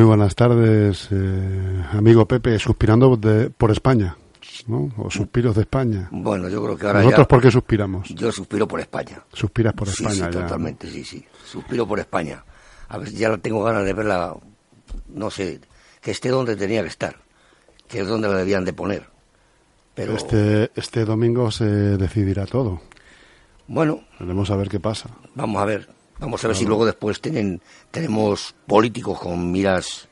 Muy buenas tardes, eh, amigo Pepe, suspirando por España, ¿no? O suspiros de España. Bueno, yo creo que ahora ¿Nosotros por qué suspiramos? Yo suspiro por España. Suspiras por España, sí, totalmente, sí, sí. Suspiro por España. A ver, ya tengo ganas de verla, no sé, que esté donde tenía que estar, que es donde la debían de poner. Pero... Este, este domingo se decidirá todo. Bueno. Veremos a ver qué pasa. Vamos a ver. Vamos a ver si luego después tienen, tenemos políticos con miras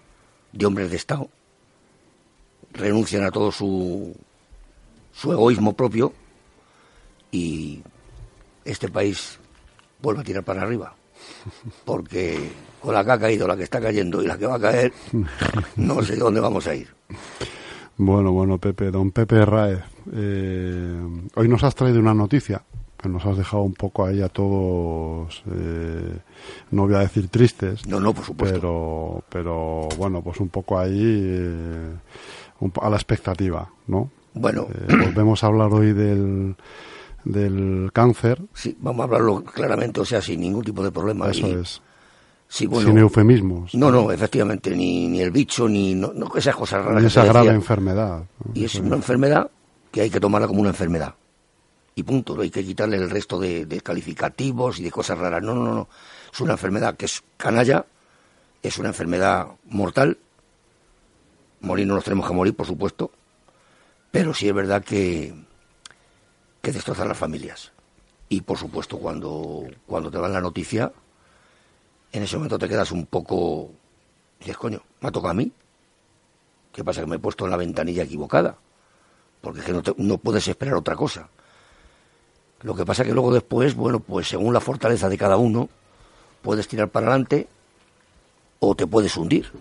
de hombres de Estado. Renuncian a todo su, su egoísmo propio y este país vuelve a tirar para arriba. Porque con la que ha caído, la que está cayendo y la que va a caer, no sé dónde vamos a ir. Bueno, bueno, Pepe, don Pepe Raez, eh, hoy nos has traído una noticia que nos has dejado un poco ahí a todos, eh, no voy a decir tristes. No, no, por supuesto. Pero, pero bueno, pues un poco ahí eh, a la expectativa, ¿no? Bueno. Eh, volvemos a hablar hoy del, del cáncer. Sí, vamos a hablarlo claramente, o sea, sin ningún tipo de problema. Eso es. Sí, bueno, sin eufemismos. No, no, efectivamente, ni, ni el bicho, ni no, no esas cosas raras. Ni esa grave enfermedad. Y es una enfermedad que hay que tomarla como una enfermedad y punto. Hay que quitarle el resto de, calificativos y de cosas raras. No, no, no. Es una enfermedad que es canalla, es una enfermedad mortal. Morir no nos tenemos que morir, por supuesto. Pero sí es verdad que, que destroza las familias. Y por supuesto, cuando, cuando te dan la noticia, en ese momento te quedas un poco. Dices, coño, ¿me ha tocado a mí? ¿Qué pasa? Que me he puesto en la ventanilla equivocada. Porque es que no, no puedes esperar otra cosa. Lo que pasa que luego después, bueno, pues según la fortaleza de cada uno, puedes tirar para adelante o te puedes hundir.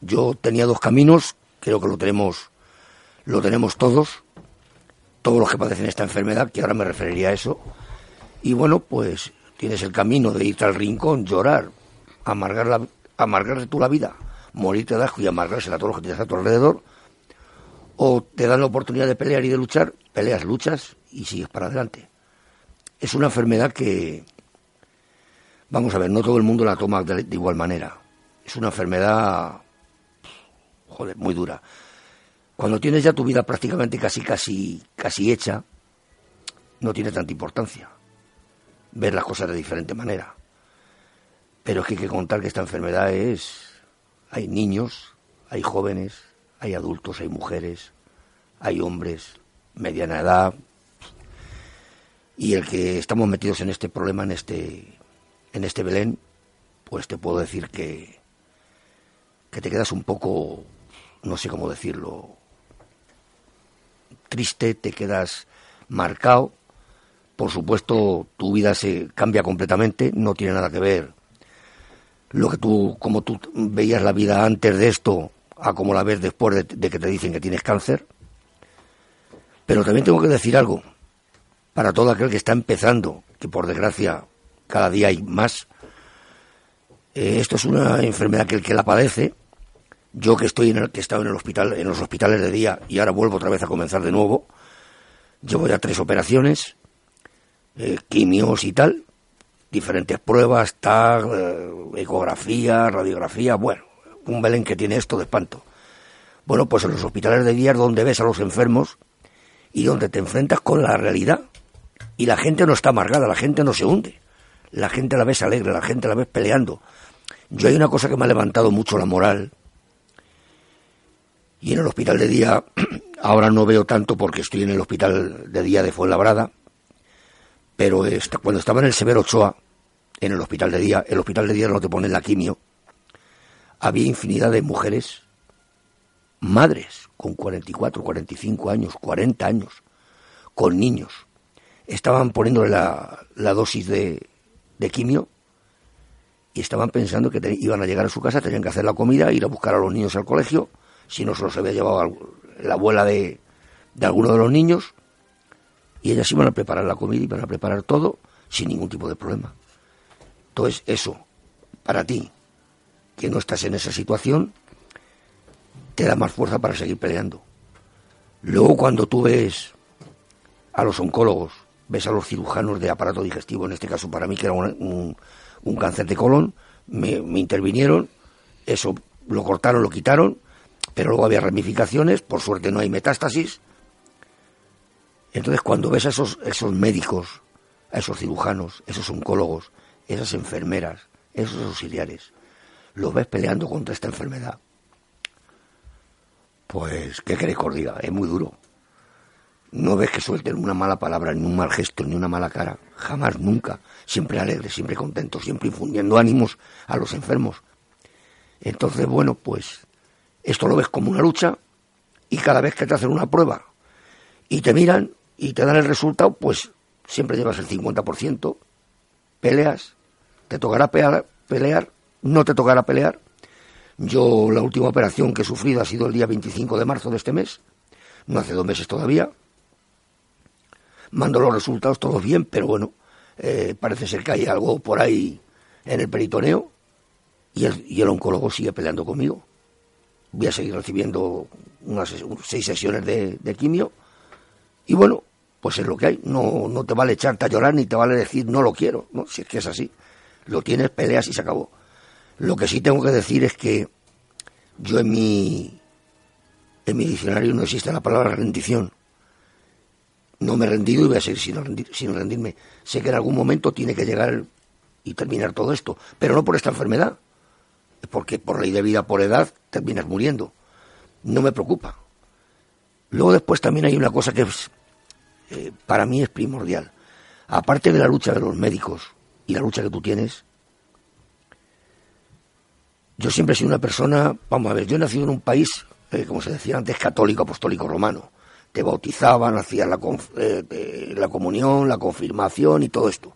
Yo tenía dos caminos, creo que lo tenemos, lo tenemos todos, todos los que padecen esta enfermedad, que ahora me referiría a eso. Y bueno, pues tienes el camino de irte al rincón, llorar, amargar la, tú la vida, morirte de asco y amargársela a todos los que tienes a tu alrededor, o te dan la oportunidad de pelear y de luchar, peleas, luchas y sigues para adelante es una enfermedad que, vamos a ver, no todo el mundo la toma de, igual manera. Es una enfermedad, joder, muy dura. Cuando tienes ya tu vida prácticamente casi, casi, casi hecha, no tiene tanta importancia ver las cosas de diferente manera. Pero es que hay que contar que esta enfermedad es, hay niños, hay jóvenes, hay adultos, hay mujeres, hay hombres, mediana edad, y el que estamos metidos en este problema, en este, en este Belén, pues te puedo decir que, que te quedas un poco, no sé cómo decirlo, triste, te quedas marcado. Por supuesto, tu vida se cambia completamente, no tiene nada que ver lo que tú, como tú veías la vida antes de esto, a como la ves después de, de que te dicen que tienes cáncer. Pero también tengo que decir algo para todo aquel que está empezando, que por desgracia cada día hay más. Eh, esto es una enfermedad que el que la padece, yo que estoy en el, que he estado en el hospital, en los hospitales de día y ahora vuelvo otra vez a comenzar de nuevo, llevo ya tres operaciones, eh, quimios y tal, diferentes pruebas, tag, eh, ecografía, radiografía, bueno, un Belén que tiene esto de espanto. Bueno, pues en los hospitales de día es donde ves a los enfermos y donde te enfrentas con la realidad y la gente no está amargada, la gente no se hunde. La gente la ves alegre, la gente la ves peleando. Yo hay una cosa que me ha levantado mucho la moral. Y en el hospital de día, ahora no veo tanto porque estoy en el hospital de día de Fuenlabrada, pero cuando estaba en el Severo Ochoa, en el hospital de día, el hospital de día no te ponen la quimio, había infinidad de mujeres, madres, con 44, 45 años, 40 años, con niños, estaban poniéndole la, dosis de, de, quimio y estaban pensando que iban a llegar a su casa, tenían que hacer la comida, ir a buscar a los niños al colegio, si no se los había llevado la abuela de, de alguno de los niños, y ellas iban a preparar la comida, iban a preparar todo sin ningún tipo de problema. Entonces, eso, para ti, que no estás en esa situación, te da más fuerza para seguir peleando. Luego, cuando tú ves a los oncólogos ves a los cirujanos de aparato digestivo, en este caso para mí que era un, cáncer de colon, me, intervinieron, eso lo cortaron, lo quitaron, pero luego había ramificaciones, por suerte no hay metástasis. Entonces cuando ves a esos, esos médicos, a esos cirujanos, esos oncólogos, esas enfermeras, esos auxiliares, los ves peleando contra esta enfermedad, pues, ¿qué queréis que? Es muy duro. No ves que suelten una mala palabra, ni un mal gesto, ni una mala cara. Jamás, nunca. Siempre alegres, siempre contentos, siempre infundiendo ánimos a los enfermos. Entonces, bueno, pues esto lo ves como una lucha y cada vez que te hacen una prueba y te miran y te dan el resultado, pues siempre llevas el 50%, peleas, te tocará pelear, no te tocará pelear. Yo la última operación que he sufrido ha sido el día 25 de marzo de este mes, no hace dos meses todavía. Mando los resultados todos bien, pero bueno, eh, parece ser que hay algo por ahí en el peritoneo y el, oncólogo sigue peleando conmigo. Voy a seguir recibiendo unas seis sesiones de, de quimio y bueno, pues es lo que hay. No, no te vale echarte a llorar ni te vale decir no lo quiero, ¿no? Si es que es así. Lo tienes, peleas y se acabó. Lo que sí tengo que decir es que yo en mi, en mi diccionario no existe la palabra rendición. No me he rendido y voy a seguir sin, rendirme. Sé que en algún momento tiene que llegar y terminar todo esto, pero no por esta enfermedad, porque por ley de vida, por edad, terminas muriendo. No me preocupa. Luego después también hay una cosa que eh, para mí es primordial. Aparte de la lucha de los médicos y la lucha que tú tienes, yo siempre he sido una persona, vamos a ver, yo he nacido en un país, eh, como se decía antes, católico, apostólico, romano. Te bautizaban, hacías la, eh, la comunión, la confirmación y todo esto.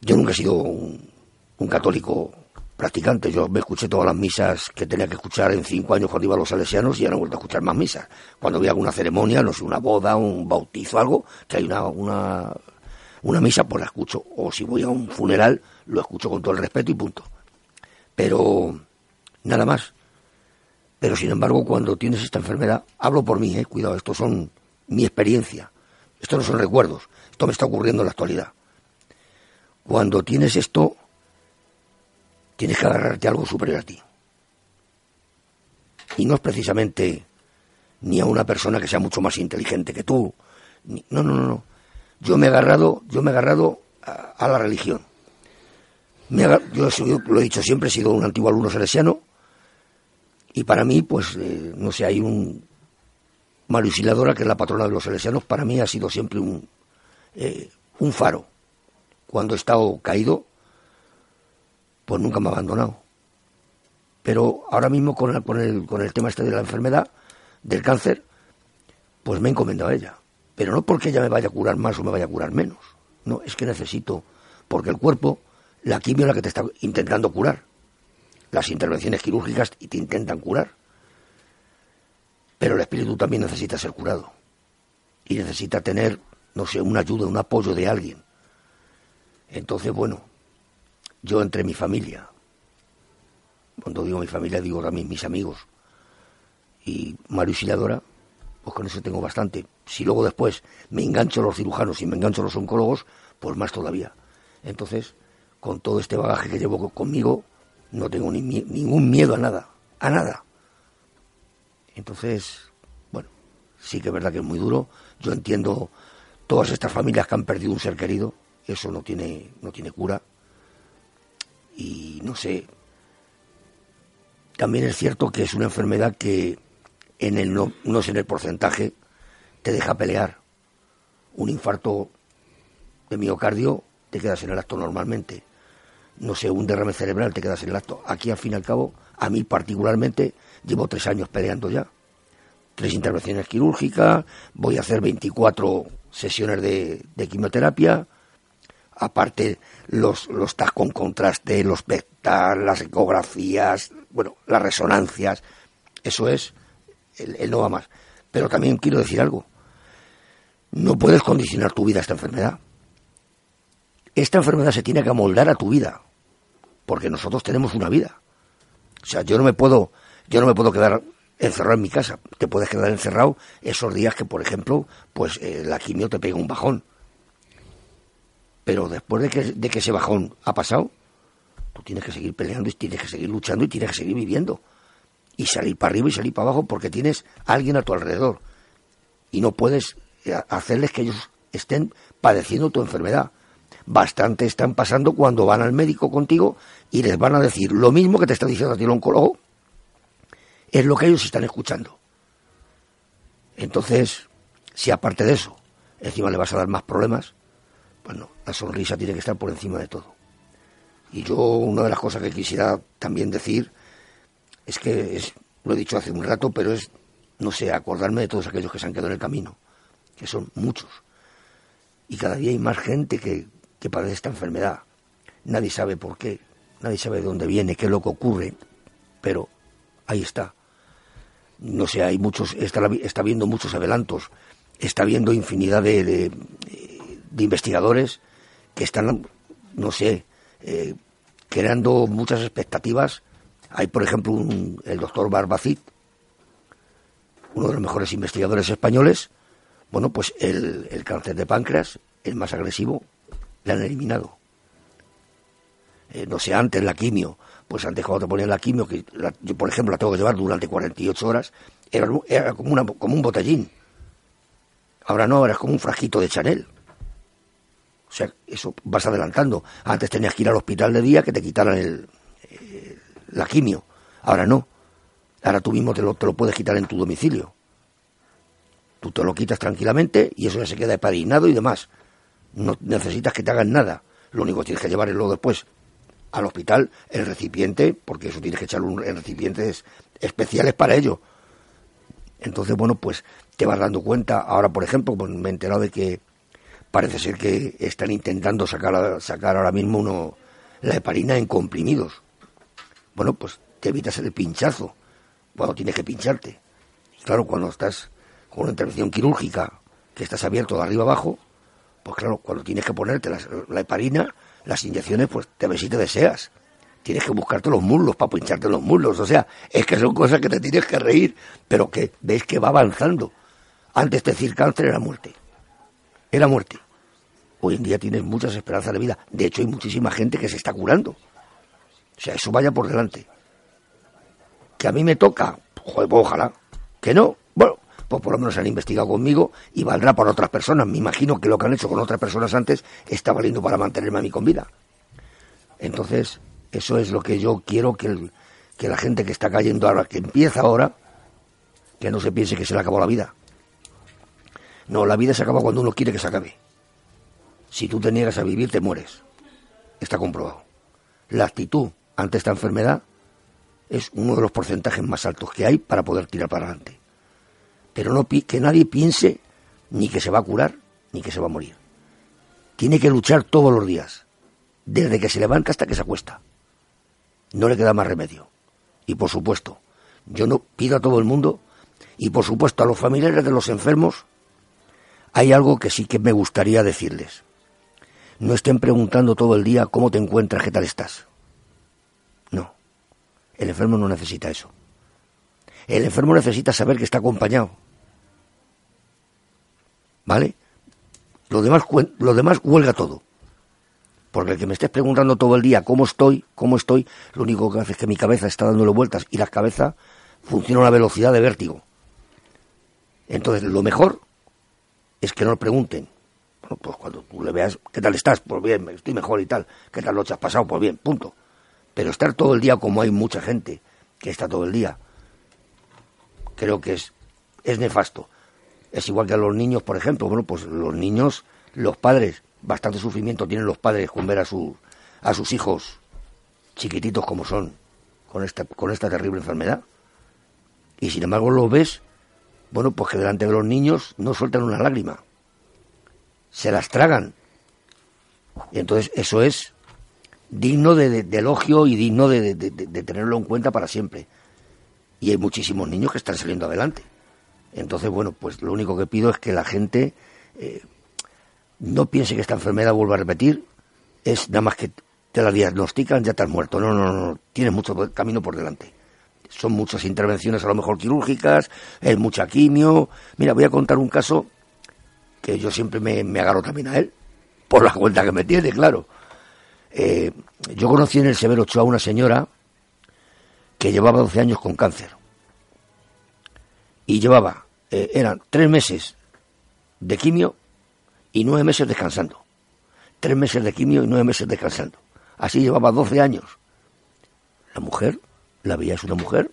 Yo nunca he sido un, un católico practicante. Yo me escuché todas las misas que tenía que escuchar en cinco años cuando iba a los salesianos y ya no he vuelto a escuchar más misas. Cuando había alguna ceremonia, no sé, una boda, un bautizo, algo, que hay una, una, una misa, pues la escucho. O si voy a un funeral, lo escucho con todo el respeto y punto. Pero nada más. Pero sin embargo, cuando tienes esta enfermedad, hablo por mí, eh, cuidado, esto son mi experiencia. Esto no son recuerdos. Esto me está ocurriendo en la actualidad. Cuando tienes esto, tienes que agarrarte a algo superior a ti. Y no es precisamente ni a una persona que sea mucho más inteligente que tú. no, no, no, no. Yo me he agarrado, yo me he agarrado a, la religión. yo lo he dicho siempre, he sido un antiguo alumno salesiano y para mí, pues, eh, no sé, hay un Mario que es la patrona de los salesianos, para mí ha sido siempre un, eh, un faro. Cuando he estado caído, pues nunca me ha abandonado. Pero ahora mismo con el, con con el tema este de la enfermedad, del cáncer, pues me he encomendado a ella. Pero no porque ella me vaya a curar más o me vaya a curar menos. No, es que necesito, porque el cuerpo, la quimio es la que te está intentando curar. Las intervenciones quirúrgicas te intentan curar. Pero el espíritu también necesita ser curado. Y necesita tener, no sé, una ayuda, un apoyo de alguien. Entonces, bueno, yo entre mi familia, cuando digo mi familia digo también mis amigos, y Mario Silladora, pues con eso tengo bastante. Si luego después me engancho a los cirujanos y me engancho a los oncólogos, pues más todavía. Entonces, con todo este bagaje que llevo conmigo, no tengo ni, ningún miedo a nada, a nada. Entonces, bueno, sí que es verdad que es muy duro. Yo entiendo todas estas familias que han perdido un ser querido, eso no tiene, no tiene cura y no sé, también es cierto que es una enfermedad que en el no, no sé en el porcentaje, te deja pelear. Un infarto de miocardio te quedas en el acto normalmente. No sé, un derrame cerebral te quedas en el acto. Aquí, al fin y al cabo, a mí particularmente, llevo tres años peleando ya. Tres intervenciones quirúrgicas, voy a hacer 24 sesiones de, quimioterapia, aparte los, los TAC con contraste, los PECTAR, las ecografías, bueno, las resonancias, eso es el, no va más. Pero también quiero decir algo, no puedes condicionar tu vida a esta enfermedad. Esta enfermedad se tiene que amoldar a tu vida, porque nosotros tenemos una vida. O sea, yo no me puedo, yo no me puedo quedar encerrado en mi casa. Te puedes quedar encerrado esos días que, por ejemplo, pues eh, la quimio te pega un bajón pero después de que, de que ese bajón ha pasado, Tú tienes que seguir peleando y tienes que seguir luchando y tienes que seguir viviendo. Y salir para arriba y salir para abajo porque tienes a alguien a tu alrededor. Y no puedes eh, hacerles que ellos estén padeciendo tu enfermedad. Bastante están pasando cuando van al médico contigo y les van a decir lo mismo que te está diciendo a ti el oncólogo, es lo que ellos están escuchando. Entonces, si aparte de eso, encima le vas a dar más problemas, bueno, la sonrisa tiene que estar por encima de todo. Y yo, una de las cosas que quisiera también decir es que, es, lo he dicho hace un rato, pero es, no sé, acordarme de todos aquellos que se han quedado en el camino, que son muchos. Y cada día hay más gente que, que esta enfermedad. Nadie sabe por qué, nadie sabe de dónde viene, qué es lo que ocurre, pero ahí está. No sé, hay muchos, está, está viendo muchos adelantos, está viendo infinidad de, de, investigadores que están, no sé, eh, creando muchas expectativas. Hay, por ejemplo, un, el doctor Barbacid, uno de los mejores investigadores españoles. Bueno, pues el cáncer de páncreas, el más agresivo, le han eliminado. Eh, no sé, antes la quimio, pues antes cuando te ponían la quimio, que yo por ejemplo la tengo que llevar durante 48 horas, era, como, una, como un botellín. Ahora no, ahora es como un frasquito de Chanel. O sea, eso vas adelantando. Antes tenías que ir al hospital de día que te quitaran el, eh, la quimio. Ahora no. Ahora tú mismo te lo, te lo puedes quitar en tu domicilio. Tú te lo quitas tranquilamente y eso ya se queda epadinado y demás. No necesitas que te hagan nada. Lo único que tienes que llevar es luego después al hospital el recipiente, porque eso tienes que echar en recipientes especiales para ello. Entonces, bueno, pues te vas dando cuenta. Ahora, por ejemplo, pues me he enterado de que parece ser que están intentando sacar, sacar ahora mismo uno, la heparina en comprimidos. Bueno, pues te evitas el pinchazo cuando tienes que pincharte. Y claro, cuando estás con una intervención quirúrgica, que estás abierto de arriba abajo, pues claro, cuando tienes que ponerte la, heparina, las inyecciones, pues te ves si te deseas. Tienes que buscarte los muslos para pincharte los muslos. O sea, es que son cosas que te tienes que reír, pero que ves que va avanzando. Antes de decir cáncer era muerte. Era muerte. Hoy en día tienes muchas esperanzas de vida. De hecho, hay muchísima gente que se está curando. O sea, eso vaya por delante. Que a mí me toca, joder, pues ojalá. Que no, bueno, pues por lo menos han investigado conmigo y valdrá para otras personas. Me imagino que lo que han hecho con otras personas antes está valiendo para mantenerme a mí con vida. Entonces, eso es lo que yo quiero que, que la gente que está cayendo ahora, que empieza ahora, que no se piense que se le acabó la vida. No, la vida se acaba cuando uno quiere que se acabe. Si tú te niegas a vivir, te mueres. Está comprobado. La actitud ante esta enfermedad es uno de los porcentajes más altos que hay para poder tirar para adelante pero no que nadie piense ni que se va a curar ni que se va a morir. Tiene que luchar todos los días, desde que se levanta hasta que se acuesta. No le queda más remedio. Y por supuesto, yo no pido a todo el mundo, y por supuesto a los familiares de los enfermos, hay algo que sí que me gustaría decirles. No estén preguntando todo el día cómo te encuentras, qué tal estás. No, el enfermo no necesita eso. El enfermo necesita saber que está acompañado, ¿Vale? Lo demás, lo demás huelga todo. Porque el que me estés preguntando todo el día cómo estoy, cómo estoy, lo único que hace es que mi cabeza está dándole vueltas y la cabeza funciona a una velocidad de vértigo. Entonces, lo mejor es que no lo pregunten. Bueno, pues cuando tú le veas, ¿qué tal estás? Pues bien, estoy mejor y tal. ¿Qué tal lo has pasado? Pues bien, punto. Pero estar todo el día como hay mucha gente que está todo el día, creo que es, es nefasto. Es igual que a los niños, por ejemplo. Bueno, pues los niños, los padres, bastante sufrimiento tienen los padres con ver a, a sus hijos chiquititos como son, con esta, con esta terrible enfermedad. Y sin embargo lo ves, bueno, pues que delante de los niños no sueltan una lágrima. Se las tragan. Y entonces eso es digno de, elogio y digno de, tenerlo en cuenta para siempre. Y hay muchísimos niños que están saliendo adelante. Entonces, bueno, pues lo único que pido es que la gente eh, no piense que esta enfermedad vuelva a repetir, es nada más que te la diagnostican, ya te has muerto. No, no, no, tienes mucho camino por delante. Son muchas intervenciones a lo mejor quirúrgicas, es mucha quimio. Mira, voy a contar un caso que yo siempre me, me agarro también a él, por la cuenta que me tiene, claro. Eh, yo conocí en el Severo Ochoa a una señora que llevaba 12 años con cáncer. Y llevaba, eh, eran tres meses de quimio y nueve meses descansando. Tres meses de quimio y nueve meses descansando. Así llevaba 12 años. La mujer, la veía es una mujer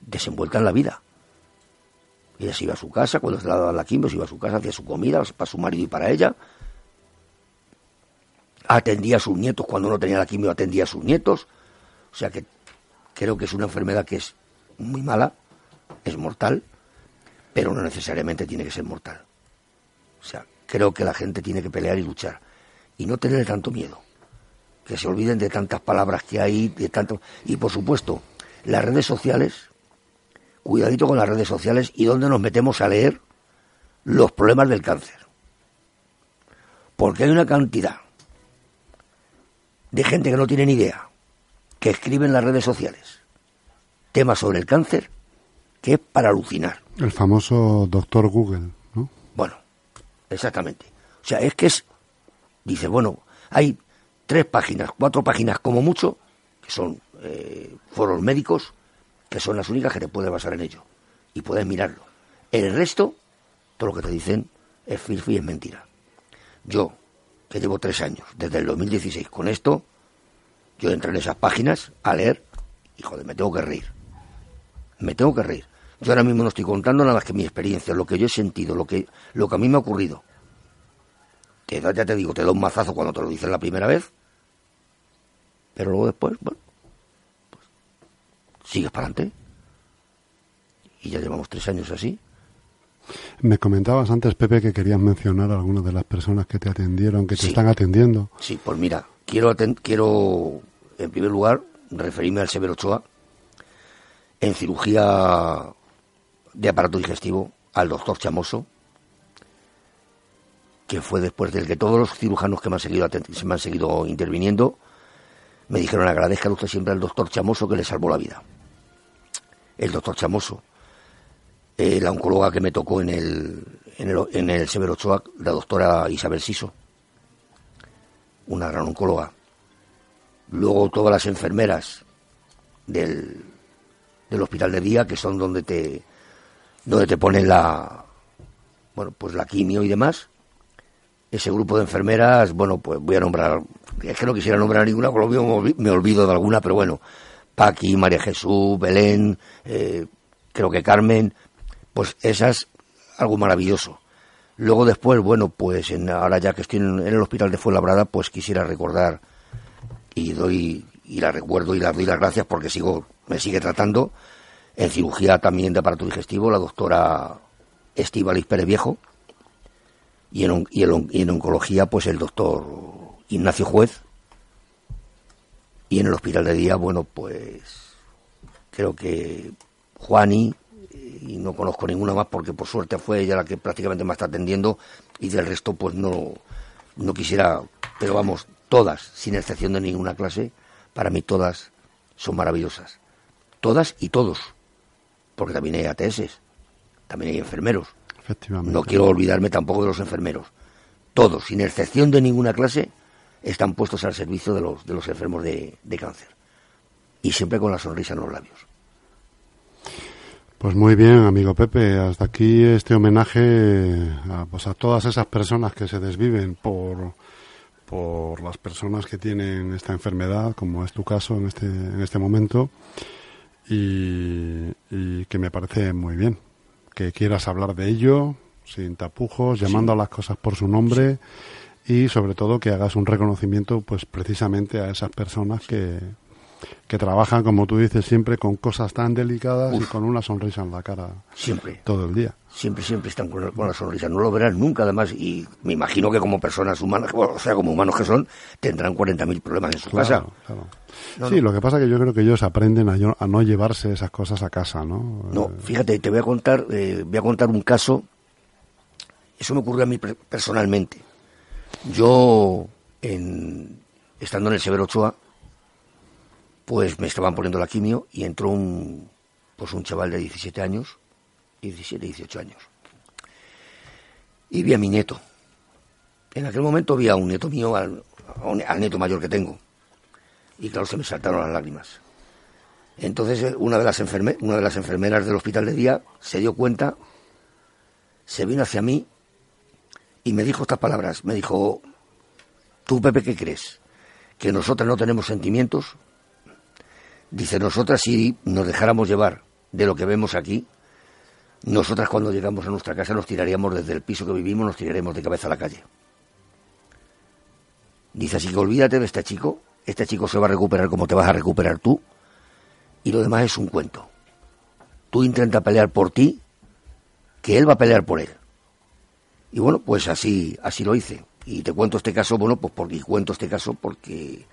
desenvuelta en la vida. Ella se iba a su casa, cuando se la daban la quimio, se iba a su casa, hacía su comida para su marido y para ella. Atendía a sus nietos, cuando no tenía la quimio, atendía a sus nietos. O sea que creo que es una enfermedad que es muy mala, es mortal, pero no necesariamente tiene que ser mortal. O sea, creo que la gente tiene que pelear y luchar y no tener tanto miedo. Que se olviden de tantas palabras que hay, de tanto y por supuesto, las redes sociales cuidadito con las redes sociales y dónde nos metemos a leer los problemas del cáncer. Porque hay una cantidad de gente que no tiene ni idea, que escribe en las redes sociales temas sobre el cáncer, que es para alucinar. El famoso doctor Google, ¿no? Bueno, exactamente. O sea, es que es, dice, bueno, hay tres páginas, cuatro páginas como mucho, que son eh, foros médicos, que son las únicas que te puedes basar en ello. Y puedes mirarlo. El resto, todo lo que te dicen es filfi y es mentira. Yo, que llevo tres años, desde el 2016 con esto, yo entro en esas páginas a leer y joder, me tengo que reír. Me tengo que reír. Yo ahora mismo no estoy contando nada más que mi experiencia, lo que yo he sentido, lo que, lo que a mí me ha ocurrido. Te da, ya te digo, te da un mazazo cuando te lo dicen la primera vez, pero luego después, bueno, sigues para adelante. Y ya llevamos tres años así. Me comentabas antes, Pepe, que querías mencionar a algunas de las personas que te atendieron, que te están atendiendo. Sí, pues mira, quiero, quiero en primer lugar referirme al Severo Ochoa en cirugía de aparato digestivo al doctor Chamoso, que fue después del que todos los cirujanos que me han seguido, se me han seguido interviniendo me dijeron agradezca usted siempre al doctor Chamoso que le salvó la vida el doctor Chamoso, eh, la oncóloga que me tocó en el, en el, en el Severo Ochoa, la doctora Isabel Siso, una gran oncóloga. Luego todas las enfermeras del, del hospital de día, que son donde te, donde te ponen la, bueno, pues la quimio y demás. Ese grupo de enfermeras, bueno, pues voy a nombrar, es que no quisiera nombrar ninguna, por lo me olvido de alguna, pero bueno, Paqui, María Jesús, Belén, eh, creo que Carmen, pues esas, algo maravilloso. Luego después, bueno, pues en, ahora ya que estoy en, el hospital de Fuenlabrada, pues quisiera recordar y doy y la recuerdo y la doy las gracias porque sigo me sigue tratando. En cirugía también de aparato digestivo la doctora Estivalis Pérez Viejo. Y en, oncología pues el doctor Ignacio Juez. Y en el hospital de día, bueno, pues creo que Juani, y no conozco ninguna más porque por suerte fue ella la que prácticamente me está atendiendo, y del resto pues no, no quisiera, pero vamos, todas, sin excepción de ninguna clase, para mí todas son maravillosas. Todas y todos, porque también hay ATS, también hay enfermeros. No quiero olvidarme tampoco de los enfermeros. Todos, sin excepción de ninguna clase, están puestos al servicio de los, de los enfermos de, cáncer. Y siempre con la sonrisa en los labios. Pues muy bien, amigo Pepe. Hasta aquí este homenaje a, pues a todas esas personas que se desviven por, por las personas que tienen esta enfermedad, como es tu caso en este, en este momento, y, y que me parece muy bien. Que quieras hablar de ello sin tapujos, llamando a las cosas por su nombre y sobre todo que hagas un reconocimiento pues precisamente a esas personas que, que trabajan, como tú dices, siempre con cosas tan delicadas y con una sonrisa en la cara. Siempre. Todo el día. Siempre, siempre están con, la sonrisa. No lo verán nunca, además. Y me imagino que como personas humanas, o sea, como humanos que son, tendrán 40.000 problemas en su casa. Claro. sí, lo que pasa es que yo creo que ellos aprenden a, a, no llevarse esas cosas a casa, ¿no? No, eh, fíjate, te voy a contar, eh, voy a contar un caso. Eso me ocurrió a mí personalmente. Yo, en, estando en el Severo Ochoa, pues me estaban poniendo la quimio y entró un, pues un chaval de 17 años, 17, 18 años. Y vi a mi nieto. En aquel momento vi a un nieto mío, al nieto mayor que tengo. Y claro, se me saltaron las lágrimas. Entonces eh, una de, las una de las enfermeras del hospital de día se dio cuenta, se vino hacia mí y me dijo estas palabras. Me dijo, ¿tú, Pepe, qué crees? ¿Que nosotras no tenemos sentimientos? Dice, nosotras si nos dejáramos llevar de lo que vemos aquí, nosotras cuando llegamos a nuestra casa nos tiraríamos desde el piso que vivimos, nos tiraríamos de cabeza a la calle. Dice, así que olvídate de este chico, este chico se va a recuperar como te vas a recuperar tú, y lo demás es un cuento. Tú intenta pelear por ti, que él va a pelear por él. Y bueno, pues así, así lo hice. Y te cuento este caso, bueno, pues porque cuento este caso porque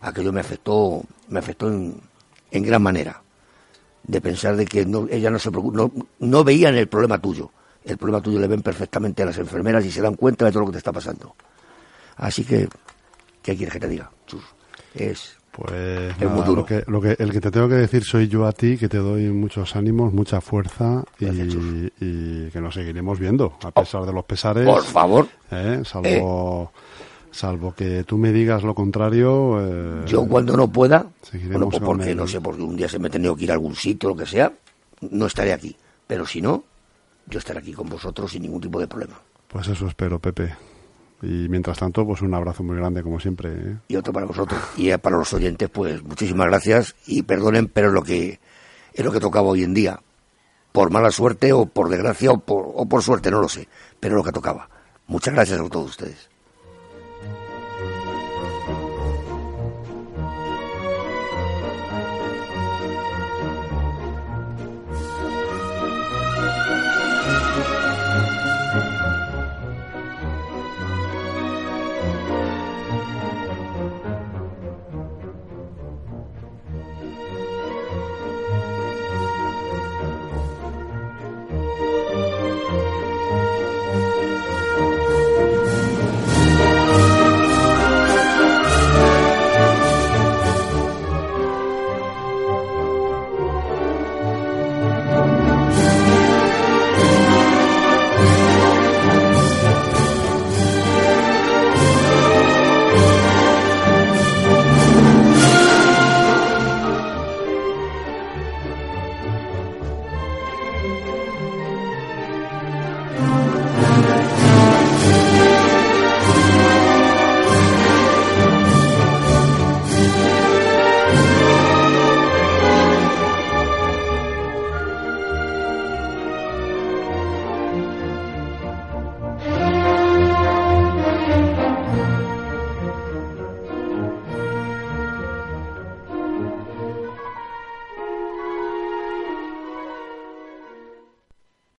aquello me afectó, me afectó en, en gran manera. De pensar de que no, ella no se no, no veían el problema tuyo. El problema tuyo le ven perfectamente a las enfermeras y se dan cuenta de todo lo que te está pasando. Así que, ¿qué quieres que te diga? Es pues Lo que, lo que, el que te tengo que decir soy yo a ti, que te doy muchos ánimos, mucha fuerza y, que nos seguiremos viendo, a pesar de los pesares. Por favor. ¿eh? Salvo, salvo que tú me digas lo contrario. Eh, yo cuando no pueda, bueno, pues porque no sé, porque un día se me ha tenido que ir a algún sitio, lo que sea, no estaré aquí. Pero si no, yo estaré aquí con vosotros sin ningún tipo de problema. Pues eso espero, Pepe. Y mientras tanto, pues un abrazo muy grande, como siempre. ¿eh? Y otro para vosotros. Y para los oyentes, pues muchísimas gracias y perdonen, pero es lo que, es lo que tocaba hoy en día. Por mala suerte o por desgracia o por, o por suerte, no lo sé, pero es lo que tocaba. Muchas gracias a todos ustedes.